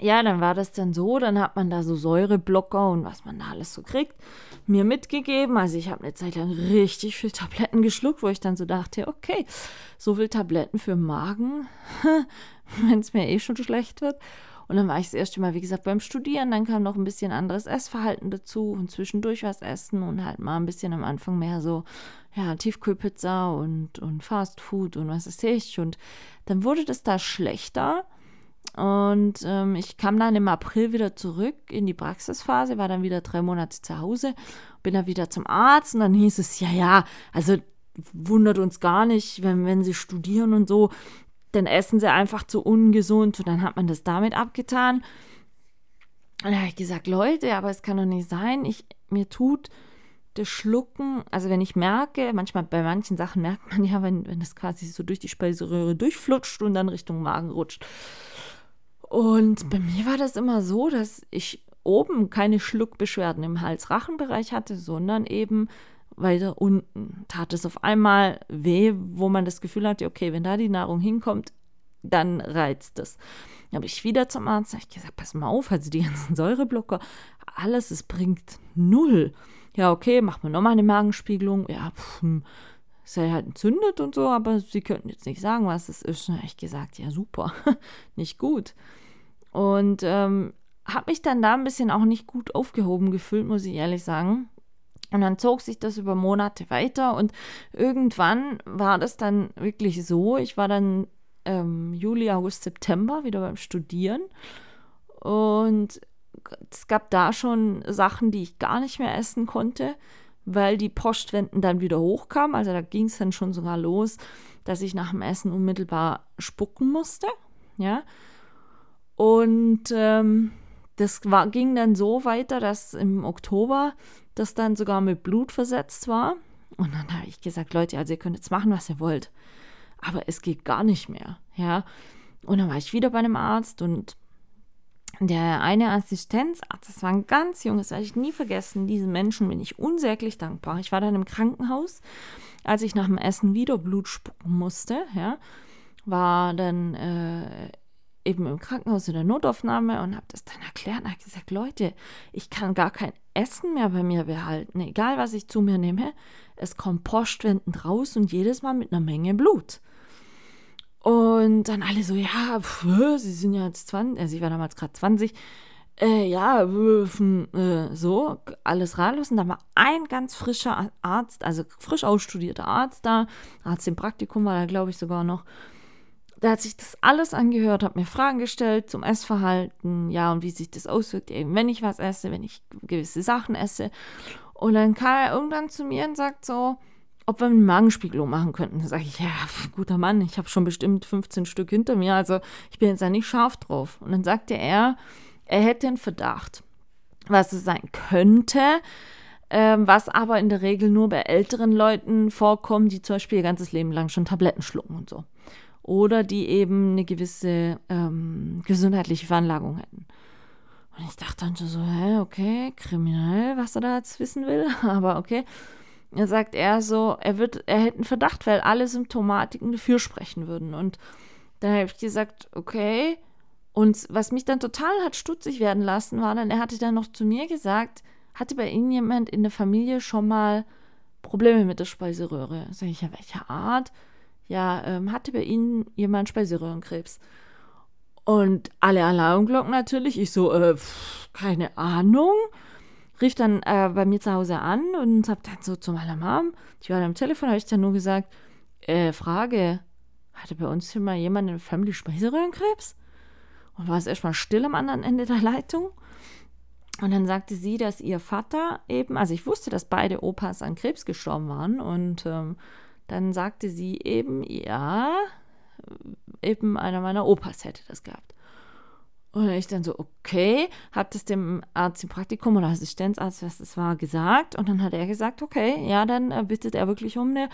ja, dann war das dann so, dann hat man da so Säureblocker und was man da alles so kriegt, mir mitgegeben. Also ich habe eine Zeit lang richtig viel Tabletten geschluckt, wo ich dann so dachte, okay, so viel Tabletten für Magen, wenn es mir eh schon schlecht wird. Und dann war ich das erste Mal, wie gesagt, beim Studieren. Dann kam noch ein bisschen anderes Essverhalten dazu und zwischendurch was essen und halt mal ein bisschen am Anfang mehr so, ja, Tiefkühlpizza und, und Fast Food und was weiß ich. Und dann wurde das da schlechter. Und ähm, ich kam dann im April wieder zurück in die Praxisphase, war dann wieder drei Monate zu Hause, bin dann wieder zum Arzt und dann hieß es, ja, ja, also wundert uns gar nicht, wenn, wenn sie studieren und so, dann essen sie einfach zu ungesund und dann hat man das damit abgetan. Und da habe ich gesagt, Leute, aber es kann doch nicht sein, ich, mir tut das Schlucken, also wenn ich merke, manchmal bei manchen Sachen merkt man ja, wenn, wenn das quasi so durch die Speiseröhre durchflutscht und dann Richtung Magen rutscht. Und bei mir war das immer so, dass ich oben keine Schluckbeschwerden im Hals-Rachenbereich hatte, sondern eben weiter unten. Tat es auf einmal weh, wo man das Gefühl hatte, okay, wenn da die Nahrung hinkommt, dann reizt es. Dann habe ich wieder zum Arzt ich gesagt, pass mal auf, also die ganzen Säureblocker, alles, es bringt null. Ja, okay, machen wir nochmal eine Magenspiegelung. Ja, pff, hm, sei halt entzündet und so, aber sie könnten jetzt nicht sagen, was es ist. Dann habe ich gesagt, ja, super, nicht gut. Und ähm, habe mich dann da ein bisschen auch nicht gut aufgehoben gefühlt, muss ich ehrlich sagen. Und dann zog sich das über Monate weiter und irgendwann war das dann wirklich so. Ich war dann ähm, Juli, August, September wieder beim Studieren und es gab da schon Sachen, die ich gar nicht mehr essen konnte, weil die Postwenden dann wieder hochkamen. Also da ging es dann schon sogar los, dass ich nach dem Essen unmittelbar spucken musste. Ja, und ähm, das war, ging dann so weiter, dass im Oktober das dann sogar mit Blut versetzt war. Und dann habe ich gesagt, Leute, also ihr könnt jetzt machen, was ihr wollt. Aber es geht gar nicht mehr. Ja. Und dann war ich wieder bei einem Arzt und der eine Assistenzarzt, das war ein ganz junges, werde ich nie vergessen, diesen Menschen bin ich unsäglich dankbar. Ich war dann im Krankenhaus, als ich nach dem Essen wieder Blut spucken musste, ja, war dann äh, eben im Krankenhaus in der Notaufnahme und habe das dann erklärt und habe gesagt, Leute, ich kann gar kein Essen mehr bei mir behalten, egal was ich zu mir nehme, es kommt postwendend raus und jedes Mal mit einer Menge Blut. Und dann alle so, ja, pf, sie sind ja jetzt 20, also ich war damals gerade 20, äh, ja, äh, so, alles ratlos. Und da war ein ganz frischer Arzt, also frisch ausstudierter Arzt da, Arzt im Praktikum war da, glaube ich, sogar noch. Der hat sich das alles angehört, hat mir Fragen gestellt zum Essverhalten, ja, und wie sich das auswirkt, eben wenn ich was esse, wenn ich gewisse Sachen esse. Und dann kam er irgendwann zu mir und sagt so, ob wir eine Magenspiegelung machen könnten. Da sage ich, ja, guter Mann, ich habe schon bestimmt 15 Stück hinter mir, also ich bin jetzt da nicht scharf drauf. Und dann sagte er, er hätte einen Verdacht, was es sein könnte, ähm, was aber in der Regel nur bei älteren Leuten vorkommt, die zum Beispiel ihr ganzes Leben lang schon Tabletten schlucken und so. Oder die eben eine gewisse ähm, gesundheitliche Veranlagung hätten. Und ich dachte dann so, hä, okay, kriminell, was er da jetzt wissen will, aber okay. Er sagt er so, er wird, er hätte einen Verdacht, weil alle Symptomatiken dafür sprechen würden. Und dann habe ich gesagt, okay. Und was mich dann total hat stutzig werden lassen, war dann, er hatte dann noch zu mir gesagt, hatte bei Ihnen jemand in der Familie schon mal Probleme mit der Speiseröhre? Sag ich, ja, welcher Art? Ja, ähm, hatte bei Ihnen jemand Speiseröhrenkrebs? Und alle Alarmglocken natürlich. Ich so, äh, pff, keine Ahnung rief dann äh, bei mir zu Hause an und hab dann so zu meiner Mom, die war dann am Telefon, habe ich dann nur gesagt, äh, Frage, hatte bei uns hier mal jemand in der Family Speiseröhrenkrebs? Und war es erstmal still am anderen Ende der Leitung. Und dann sagte sie, dass ihr Vater eben, also ich wusste, dass beide Opas an Krebs gestorben waren. Und ähm, dann sagte sie eben, ja, eben einer meiner Opas hätte das gehabt. Und ich dann so, okay, habe das dem Arzt im Praktikum oder Assistenzarzt, was das war, gesagt. Und dann hat er gesagt, okay, ja, dann äh, bittet er wirklich um eine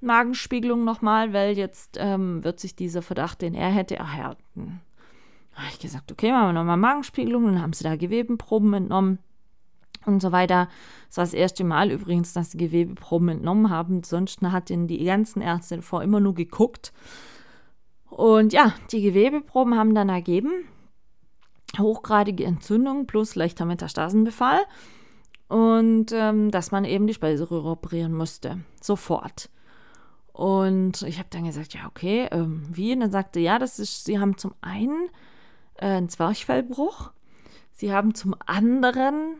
Magenspiegelung nochmal, weil jetzt ähm, wird sich dieser Verdacht, den er hätte, erhärten. Da habe ich gesagt, okay, machen wir nochmal Magenspiegelung. Dann haben sie da Gewebenproben entnommen und so weiter. Das war das erste Mal übrigens, dass sie Gewebeproben entnommen haben. Sonst hatten die ganzen Ärzte vor immer nur geguckt. Und ja, die Gewebeproben haben dann ergeben, hochgradige Entzündung plus leichter Metastasenbefall und ähm, dass man eben die Speiseröhre operieren musste. Sofort. Und ich habe dann gesagt, ja, okay, ähm, wie? Und dann sagte, ja, das ist, sie haben zum einen äh, einen Zwerchfellbruch, sie haben zum anderen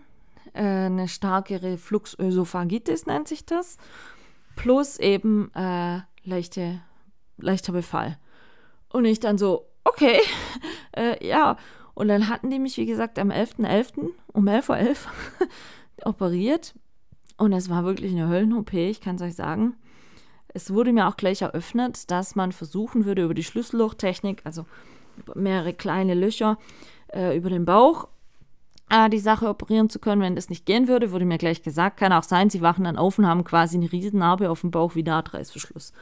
äh, eine starke Refluxösophagitis, nennt sich das, plus eben äh, leichte, leichter Befall. Und ich dann so, okay, äh, ja, und dann hatten die mich, wie gesagt, am 11.11. .11. um 11.11 Uhr .11 operiert. Und es war wirklich eine Höllen-OP, ich kann es euch sagen. Es wurde mir auch gleich eröffnet, dass man versuchen würde, über die Schlüssellochtechnik, also mehrere kleine Löcher äh, über den Bauch, äh, die Sache operieren zu können. Wenn das nicht gehen würde, wurde mir gleich gesagt, kann auch sein, sie wachen dann auf und haben quasi eine Riesennarbe auf dem Bauch wie Nahtreißverschluss.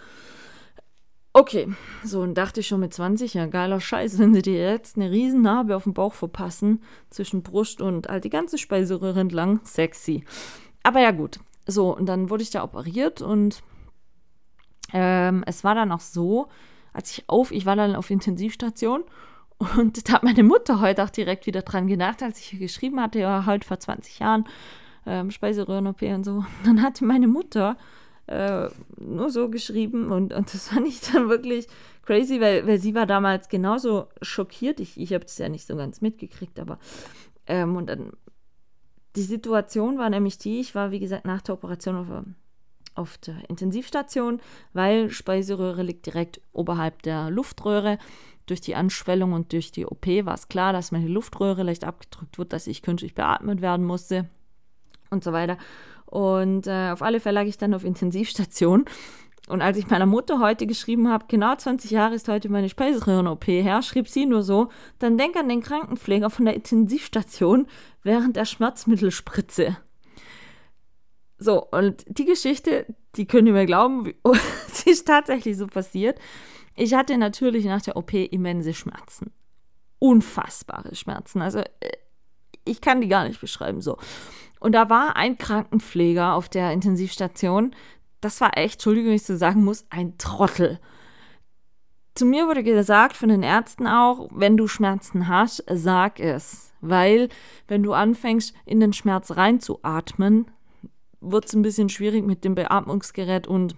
Okay, so und dachte ich schon mit 20, ja geiler Scheiß, wenn sie dir jetzt eine riesen Narbe auf dem Bauch verpassen, zwischen Brust und halt die ganze Speiseröhre entlang, sexy. Aber ja gut, so und dann wurde ich da operiert und ähm, es war dann auch so, als ich auf, ich war dann auf Intensivstation und da hat meine Mutter heute auch direkt wieder dran gedacht, als ich hier geschrieben hatte, ja, heute vor 20 Jahren, ähm, Speiseröhren-OP und so. Dann hatte meine Mutter äh, nur so geschrieben und, und das fand ich dann wirklich crazy, weil, weil sie war damals genauso schockiert. Ich, ich habe es ja nicht so ganz mitgekriegt, aber ähm, und dann die Situation war nämlich die, ich war wie gesagt nach der Operation auf, auf der Intensivstation, weil Speiseröhre liegt direkt oberhalb der Luftröhre. Durch die Anschwellung und durch die OP war es klar, dass meine Luftröhre leicht abgedrückt wird, dass ich künstlich beatmet werden musste und so weiter. Und äh, auf alle Fälle lag ich dann auf Intensivstation. Und als ich meiner Mutter heute geschrieben habe, genau 20 Jahre ist heute meine Speiseröhren-OP her, schrieb sie nur so, dann denk an den Krankenpfleger von der Intensivstation während der Schmerzmittelspritze. So, und die Geschichte, die könnt ihr mir glauben, sie ist tatsächlich so passiert. Ich hatte natürlich nach der OP immense Schmerzen. unfassbare Schmerzen. Also äh, ich kann die gar nicht beschreiben so. Und da war ein Krankenpfleger auf der Intensivstation. Das war echt, Entschuldigung, wenn ich so sagen muss, ein Trottel. Zu mir wurde gesagt von den Ärzten auch, wenn du Schmerzen hast, sag es. Weil, wenn du anfängst, in den Schmerz reinzuatmen, wird es ein bisschen schwierig mit dem Beatmungsgerät und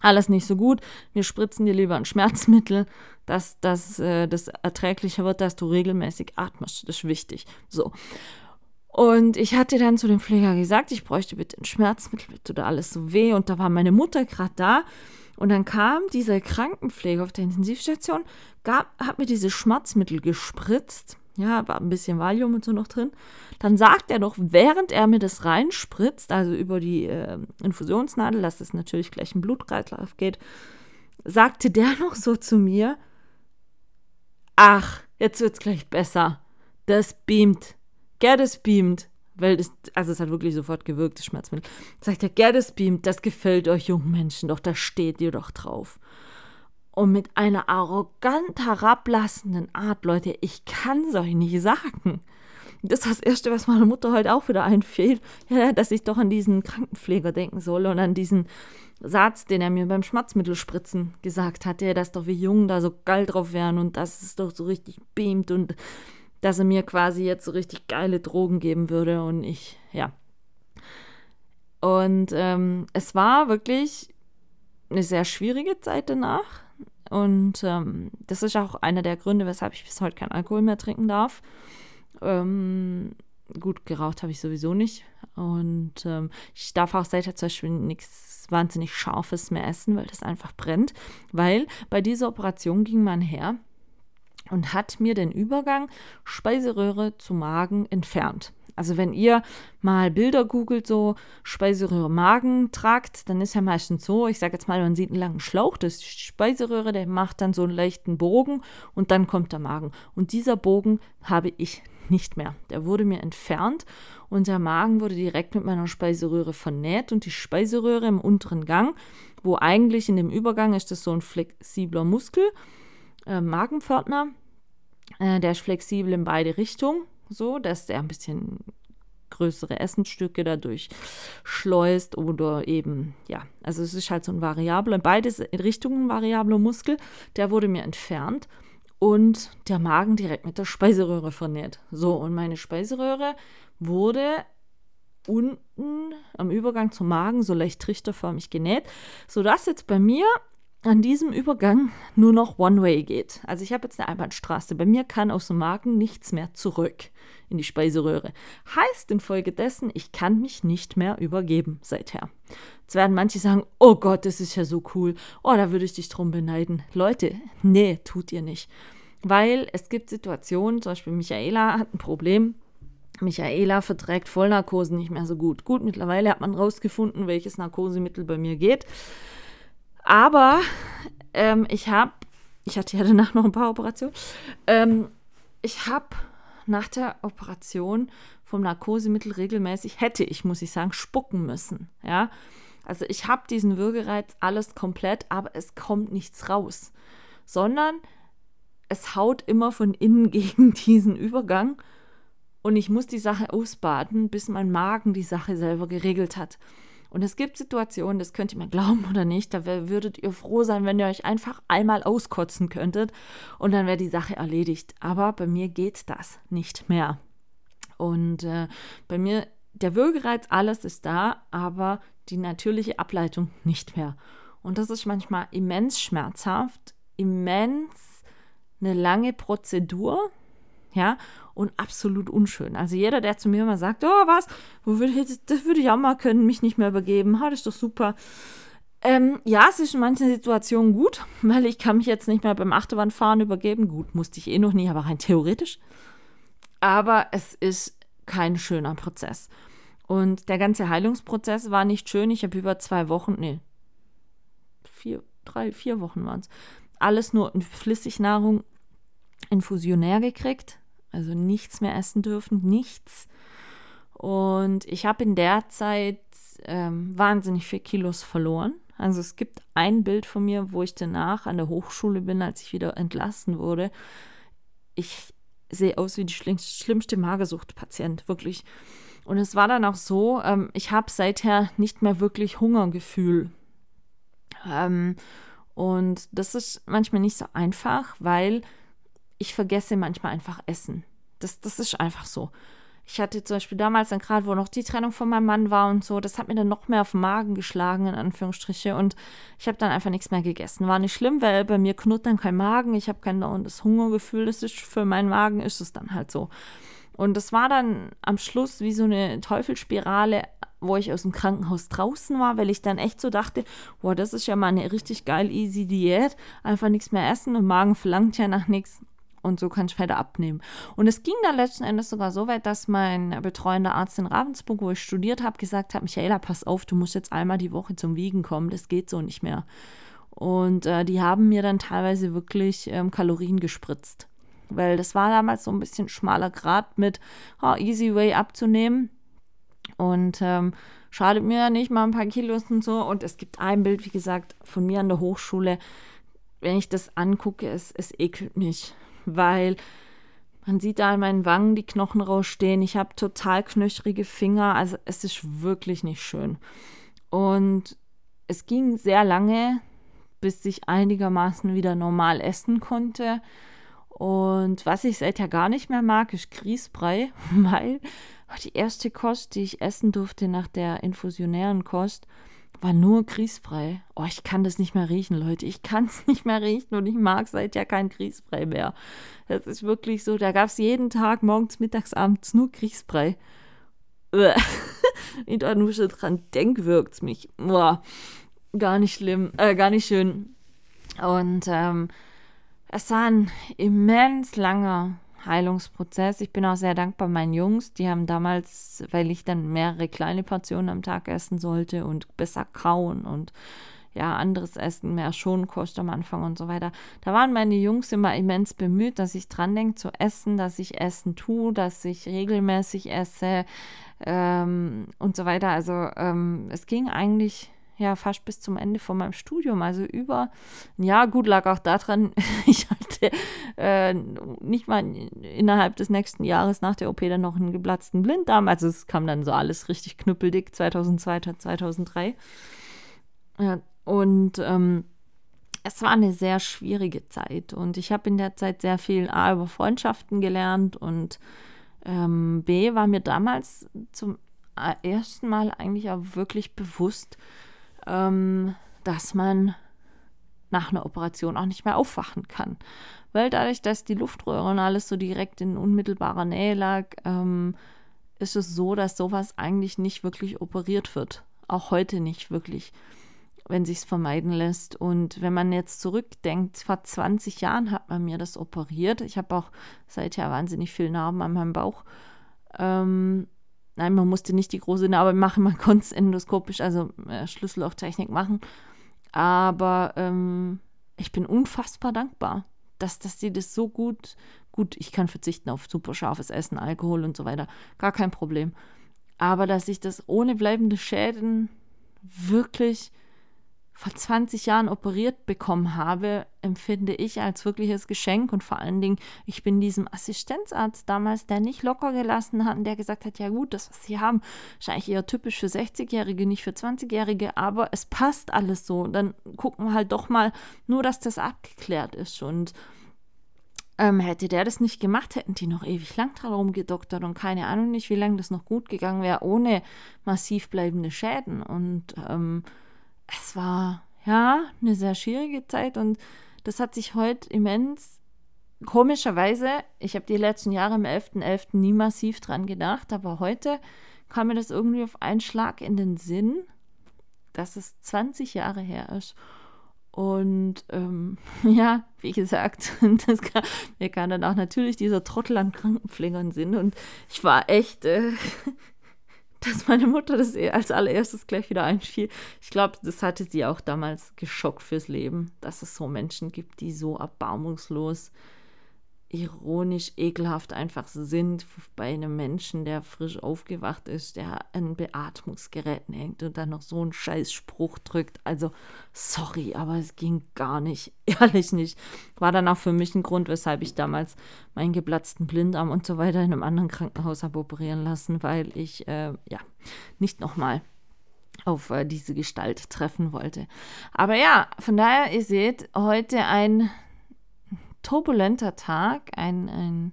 alles nicht so gut. Wir spritzen dir lieber ein Schmerzmittel, dass, dass äh, das erträglicher wird, dass du regelmäßig atmest. Das ist wichtig. So. Und ich hatte dann zu dem Pfleger gesagt, ich bräuchte bitte ein Schmerzmittel, mir tut alles so weh. Und da war meine Mutter gerade da. Und dann kam dieser Krankenpfleger auf der Intensivstation, gab, hat mir diese Schmerzmittel gespritzt. Ja, war ein bisschen Valium und so noch drin. Dann sagt er doch, während er mir das reinspritzt, also über die äh, Infusionsnadel, dass es natürlich gleich im Blutkreislauf geht, sagte der noch so zu mir, ach, jetzt wird's gleich besser. Das beamt. Gell, das beamt. Weil das, also es hat wirklich sofort gewirkt, das Schmerzmittel. Sagt er, gell, das beamt, das gefällt euch jungen Menschen doch, da steht ihr doch drauf. Und mit einer arrogant herablassenden Art, Leute, ich kann es euch nicht sagen. Das ist das Erste, was meiner Mutter heute auch wieder einfällt, ja, dass ich doch an diesen Krankenpfleger denken soll und an diesen Satz, den er mir beim Schmerzmittelspritzen gesagt hatte, dass doch wir Jungen da so geil drauf wären und dass es doch so richtig beamt und dass er mir quasi jetzt so richtig geile Drogen geben würde und ich, ja. Und ähm, es war wirklich eine sehr schwierige Zeit danach. Und ähm, das ist auch einer der Gründe, weshalb ich bis heute keinen Alkohol mehr trinken darf. Ähm, gut, geraucht habe ich sowieso nicht. Und ähm, ich darf auch seither zum Beispiel nichts wahnsinnig Scharfes mehr essen, weil das einfach brennt. Weil bei dieser Operation ging man her und hat mir den Übergang Speiseröhre zu Magen entfernt. Also wenn ihr mal Bilder googelt, so Speiseröhre Magen tragt, dann ist ja meistens so, ich sage jetzt mal, man sieht einen langen Schlauch, das ist die Speiseröhre, der macht dann so einen leichten Bogen und dann kommt der Magen. Und dieser Bogen habe ich nicht mehr. Der wurde mir entfernt und der Magen wurde direkt mit meiner Speiseröhre vernäht und die Speiseröhre im unteren Gang, wo eigentlich in dem Übergang ist das so ein flexibler Muskel, äh, Magenpförtner, äh, der ist flexibel in beide Richtungen, so dass er ein bisschen größere Essensstücke dadurch schleust oder eben, ja, also es ist halt so ein variabler, in beide Richtungen variabler Muskel, der wurde mir entfernt und der Magen direkt mit der Speiseröhre vernäht. So, und meine Speiseröhre wurde unten am Übergang zum Magen so leicht trichterförmig genäht, sodass jetzt bei mir an diesem Übergang nur noch One-Way geht. Also ich habe jetzt eine Einbahnstraße. Bei mir kann aus dem Magen nichts mehr zurück in die Speiseröhre. Heißt infolgedessen, ich kann mich nicht mehr übergeben seither. Jetzt werden manche sagen, oh Gott, das ist ja so cool. Oh, da würde ich dich drum beneiden. Leute, nee, tut ihr nicht. Weil es gibt Situationen, zum Beispiel Michaela hat ein Problem. Michaela verträgt Vollnarkosen nicht mehr so gut. Gut, mittlerweile hat man rausgefunden, welches Narkosemittel bei mir geht. Aber ähm, ich habe, ich hatte ja danach noch ein paar Operationen, ähm, ich habe nach der Operation vom Narkosemittel regelmäßig, hätte ich, muss ich sagen, spucken müssen. Ja, also ich habe diesen Würgereiz alles komplett, aber es kommt nichts raus, sondern es haut immer von innen gegen diesen Übergang und ich muss die Sache ausbaden, bis mein Magen die Sache selber geregelt hat. Und es gibt Situationen, das könnt ihr mir glauben oder nicht, da würdet ihr froh sein, wenn ihr euch einfach einmal auskotzen könntet und dann wäre die Sache erledigt. Aber bei mir geht das nicht mehr. Und äh, bei mir, der Würgereiz, alles ist da, aber die natürliche Ableitung nicht mehr. Und das ist manchmal immens schmerzhaft, immens eine lange Prozedur, ja, und absolut unschön. Also jeder, der zu mir mal sagt, oh was, das würde ich auch mal können, mich nicht mehr übergeben, ha, das ist doch super. Ähm, ja, es ist in manchen Situationen gut, weil ich kann mich jetzt nicht mehr beim Achterbahnfahren übergeben. Gut, musste ich eh noch nie, aber rein theoretisch. Aber es ist kein schöner Prozess. Und der ganze Heilungsprozess war nicht schön. Ich habe über zwei Wochen, nee, vier, drei, vier Wochen waren es, alles nur in Flüssignahrung infusionär gekriegt also nichts mehr essen dürfen, nichts. Und ich habe in der Zeit ähm, wahnsinnig viel Kilos verloren. Also es gibt ein Bild von mir, wo ich danach an der Hochschule bin, als ich wieder entlassen wurde. Ich sehe aus wie die schlimmste Magersucht-Patient, wirklich. Und es war dann auch so, ähm, ich habe seither nicht mehr wirklich Hungergefühl. Ähm, und das ist manchmal nicht so einfach, weil ich vergesse manchmal einfach Essen. Das, das ist einfach so. Ich hatte zum Beispiel damals dann gerade, wo noch die Trennung von meinem Mann war und so, das hat mir dann noch mehr auf den Magen geschlagen, in Anführungsstriche. Und ich habe dann einfach nichts mehr gegessen. War nicht schlimm, weil bei mir knurrt dann kein Magen. Ich habe kein dauerndes Hungergefühl. Das ist für meinen Magen ist es dann halt so. Und das war dann am Schluss wie so eine Teufelsspirale, wo ich aus dem Krankenhaus draußen war, weil ich dann echt so dachte, boah, das ist ja mal eine richtig geil easy Diät. Einfach nichts mehr essen und Magen verlangt ja nach nichts und so kann ich weiter abnehmen. Und es ging dann letzten Endes sogar so weit, dass mein betreuender Arzt in Ravensburg, wo ich studiert habe, gesagt hat, Michaela, pass auf, du musst jetzt einmal die Woche zum Wiegen kommen, das geht so nicht mehr. Und äh, die haben mir dann teilweise wirklich ähm, Kalorien gespritzt. Weil das war damals so ein bisschen schmaler Grad mit oh, Easy Way abzunehmen. Und ähm, schadet mir nicht mal ein paar Kilos und so. Und es gibt ein Bild, wie gesagt, von mir an der Hochschule. Wenn ich das angucke, es, es ekelt mich weil man sieht da an meinen Wangen die Knochen rausstehen. Ich habe total knöchrige Finger. Also es ist wirklich nicht schön. Und es ging sehr lange, bis ich einigermaßen wieder normal essen konnte. Und was ich seither gar nicht mehr mag, ist Grießbrei, weil die erste Kost, die ich essen durfte nach der infusionären Kost, war nur Grießbrei. Oh, ich kann das nicht mehr riechen, Leute. Ich kann es nicht mehr riechen und ich mag seit ja kein Grießbrei mehr. Das ist wirklich so. Da gab es jeden Tag, morgens, mittags, abends nur Grießbrei. ich da nur schon dran denk, wirkt es mich. Boah, gar nicht schlimm, äh, gar nicht schön. Und ähm, es war ein immens langer Heilungsprozess. Ich bin auch sehr dankbar meinen Jungs. Die haben damals, weil ich dann mehrere kleine Portionen am Tag essen sollte und besser kauen und ja, anderes Essen, mehr Schonkost am Anfang und so weiter. Da waren meine Jungs immer immens bemüht, dass ich dran denke zu essen, dass ich Essen tue, dass ich regelmäßig esse ähm, und so weiter. Also ähm, es ging eigentlich ja fast bis zum Ende von meinem Studium, also über ein Jahr. Gut, lag auch daran, ich hatte äh, nicht mal innerhalb des nächsten Jahres nach der OP dann noch einen geplatzten Blinddarm. Also es kam dann so alles richtig knüppeldick 2002, 2003. Ja, und ähm, es war eine sehr schwierige Zeit und ich habe in der Zeit sehr viel A über Freundschaften gelernt und ähm, B war mir damals zum ersten Mal eigentlich auch wirklich bewusst, ähm, dass man nach einer Operation auch nicht mehr aufwachen kann. Weil dadurch, dass die Luftröhre und alles so direkt in unmittelbarer Nähe lag, ähm, ist es so, dass sowas eigentlich nicht wirklich operiert wird. Auch heute nicht wirklich, wenn sich es vermeiden lässt. Und wenn man jetzt zurückdenkt, vor 20 Jahren hat man mir das operiert. Ich habe auch seither wahnsinnig viel Narben an meinem Bauch. Ähm, Nein, man musste nicht die große Narbe machen, man konnte es endoskopisch, also äh, Schlüssellochtechnik machen. Aber ähm, ich bin unfassbar dankbar, dass, dass die das so gut, gut, ich kann verzichten auf super scharfes Essen, Alkohol und so weiter, gar kein Problem. Aber dass ich das ohne bleibende Schäden wirklich vor 20 Jahren operiert bekommen habe, empfinde ich als wirkliches Geschenk. Und vor allen Dingen, ich bin diesem Assistenzarzt damals, der nicht locker gelassen hat und der gesagt hat, ja gut, das, was Sie haben, eigentlich eher typisch für 60-Jährige, nicht für 20-Jährige, aber es passt alles so. Und dann gucken wir halt doch mal, nur dass das abgeklärt ist. Und ähm, hätte der das nicht gemacht, hätten die noch ewig lang dran rumgedoktert und keine Ahnung nicht, wie lange das noch gut gegangen wäre, ohne massiv bleibende Schäden. Und ähm, es war ja eine sehr schwierige Zeit und das hat sich heute immens komischerweise, ich habe die letzten Jahre im 11.11. .11. nie massiv dran gedacht, aber heute kam mir das irgendwie auf einen Schlag in den Sinn, dass es 20 Jahre her ist. Und ähm, ja, wie gesagt, das kam, mir kam dann auch natürlich dieser Trottel an Krankenpflegern Sinn. Und ich war echt, äh, dass meine Mutter das eh als allererstes gleich wieder einfiel. Ich glaube, das hatte sie auch damals geschockt fürs Leben, dass es so Menschen gibt, die so erbarmungslos ironisch ekelhaft einfach sind bei einem Menschen, der frisch aufgewacht ist, der an Beatmungsgeräten hängt und dann noch so einen scheiß Spruch drückt. Also, sorry, aber es ging gar nicht. Ehrlich nicht. War dann auch für mich ein Grund, weshalb ich damals meinen geplatzten Blindarm und so weiter in einem anderen Krankenhaus habe operieren lassen, weil ich, äh, ja, nicht nochmal auf äh, diese Gestalt treffen wollte. Aber ja, von daher, ihr seht, heute ein turbulenter Tag, ein, ein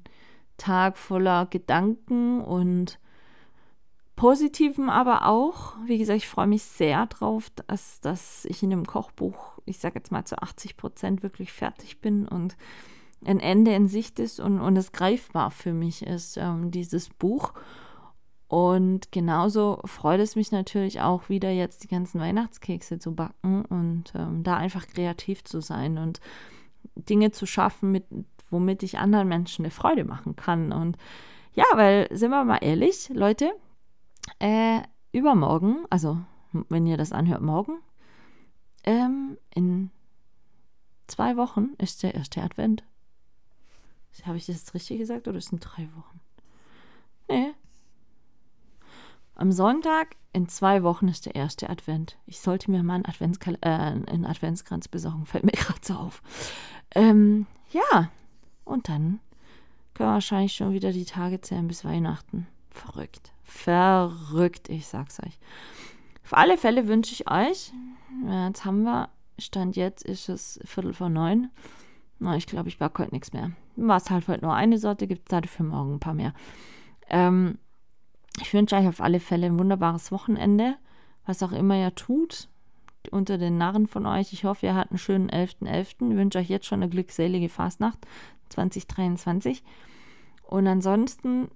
Tag voller Gedanken und positiven aber auch. Wie gesagt, ich freue mich sehr drauf, dass, dass ich in dem Kochbuch, ich sage jetzt mal zu 80 Prozent wirklich fertig bin und ein Ende in Sicht ist und, und es greifbar für mich ist, ähm, dieses Buch. Und genauso freut es mich natürlich auch wieder jetzt die ganzen Weihnachtskekse zu backen und ähm, da einfach kreativ zu sein und Dinge zu schaffen, mit, womit ich anderen Menschen eine Freude machen kann. Und ja, weil, sind wir mal ehrlich, Leute, äh, übermorgen, also wenn ihr das anhört, morgen, ähm, in zwei Wochen ist der erste Advent. Habe ich das jetzt richtig gesagt oder in drei Wochen? Nee. Am Sonntag in zwei Wochen ist der erste Advent. Ich sollte mir mal einen, Adventskal äh, einen Adventskranz besorgen, fällt mir gerade so auf. Ähm, ja, und dann können wir wahrscheinlich schon wieder die Tage zählen bis Weihnachten. Verrückt. Verrückt, ich sag's euch. Auf alle Fälle wünsche ich euch, jetzt haben wir, Stand jetzt ist es Viertel vor neun. Na, ich glaube, ich backe heute nichts mehr. War es halt heute nur eine Sorte, gibt es dafür morgen ein paar mehr. Ähm, ich wünsche euch auf alle Fälle ein wunderbares Wochenende, was auch immer ihr tut, unter den Narren von euch. Ich hoffe, ihr habt einen schönen 11.11. .11. Ich wünsche euch jetzt schon eine glückselige Fastnacht 2023. Und ansonsten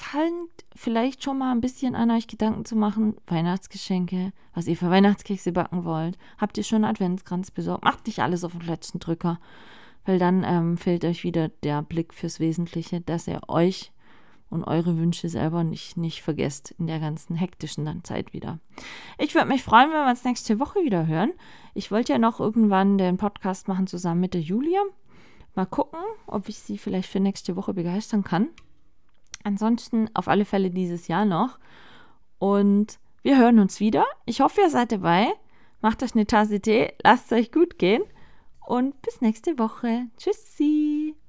fangt vielleicht schon mal ein bisschen an, euch Gedanken zu machen. Weihnachtsgeschenke, was ihr für Weihnachtskekse backen wollt. Habt ihr schon Adventskranz besorgt? Macht nicht alles auf den letzten Drücker, weil dann ähm, fehlt euch wieder der Blick fürs Wesentliche, dass ihr euch und eure Wünsche selber nicht, nicht vergesst in der ganzen hektischen Zeit wieder. Ich würde mich freuen, wenn wir uns nächste Woche wieder hören. Ich wollte ja noch irgendwann den Podcast machen zusammen mit der Julia. Mal gucken, ob ich sie vielleicht für nächste Woche begeistern kann. Ansonsten auf alle Fälle dieses Jahr noch. Und wir hören uns wieder. Ich hoffe, ihr seid dabei. Macht euch eine Tasse Tee, lasst es euch gut gehen und bis nächste Woche. Tschüssi.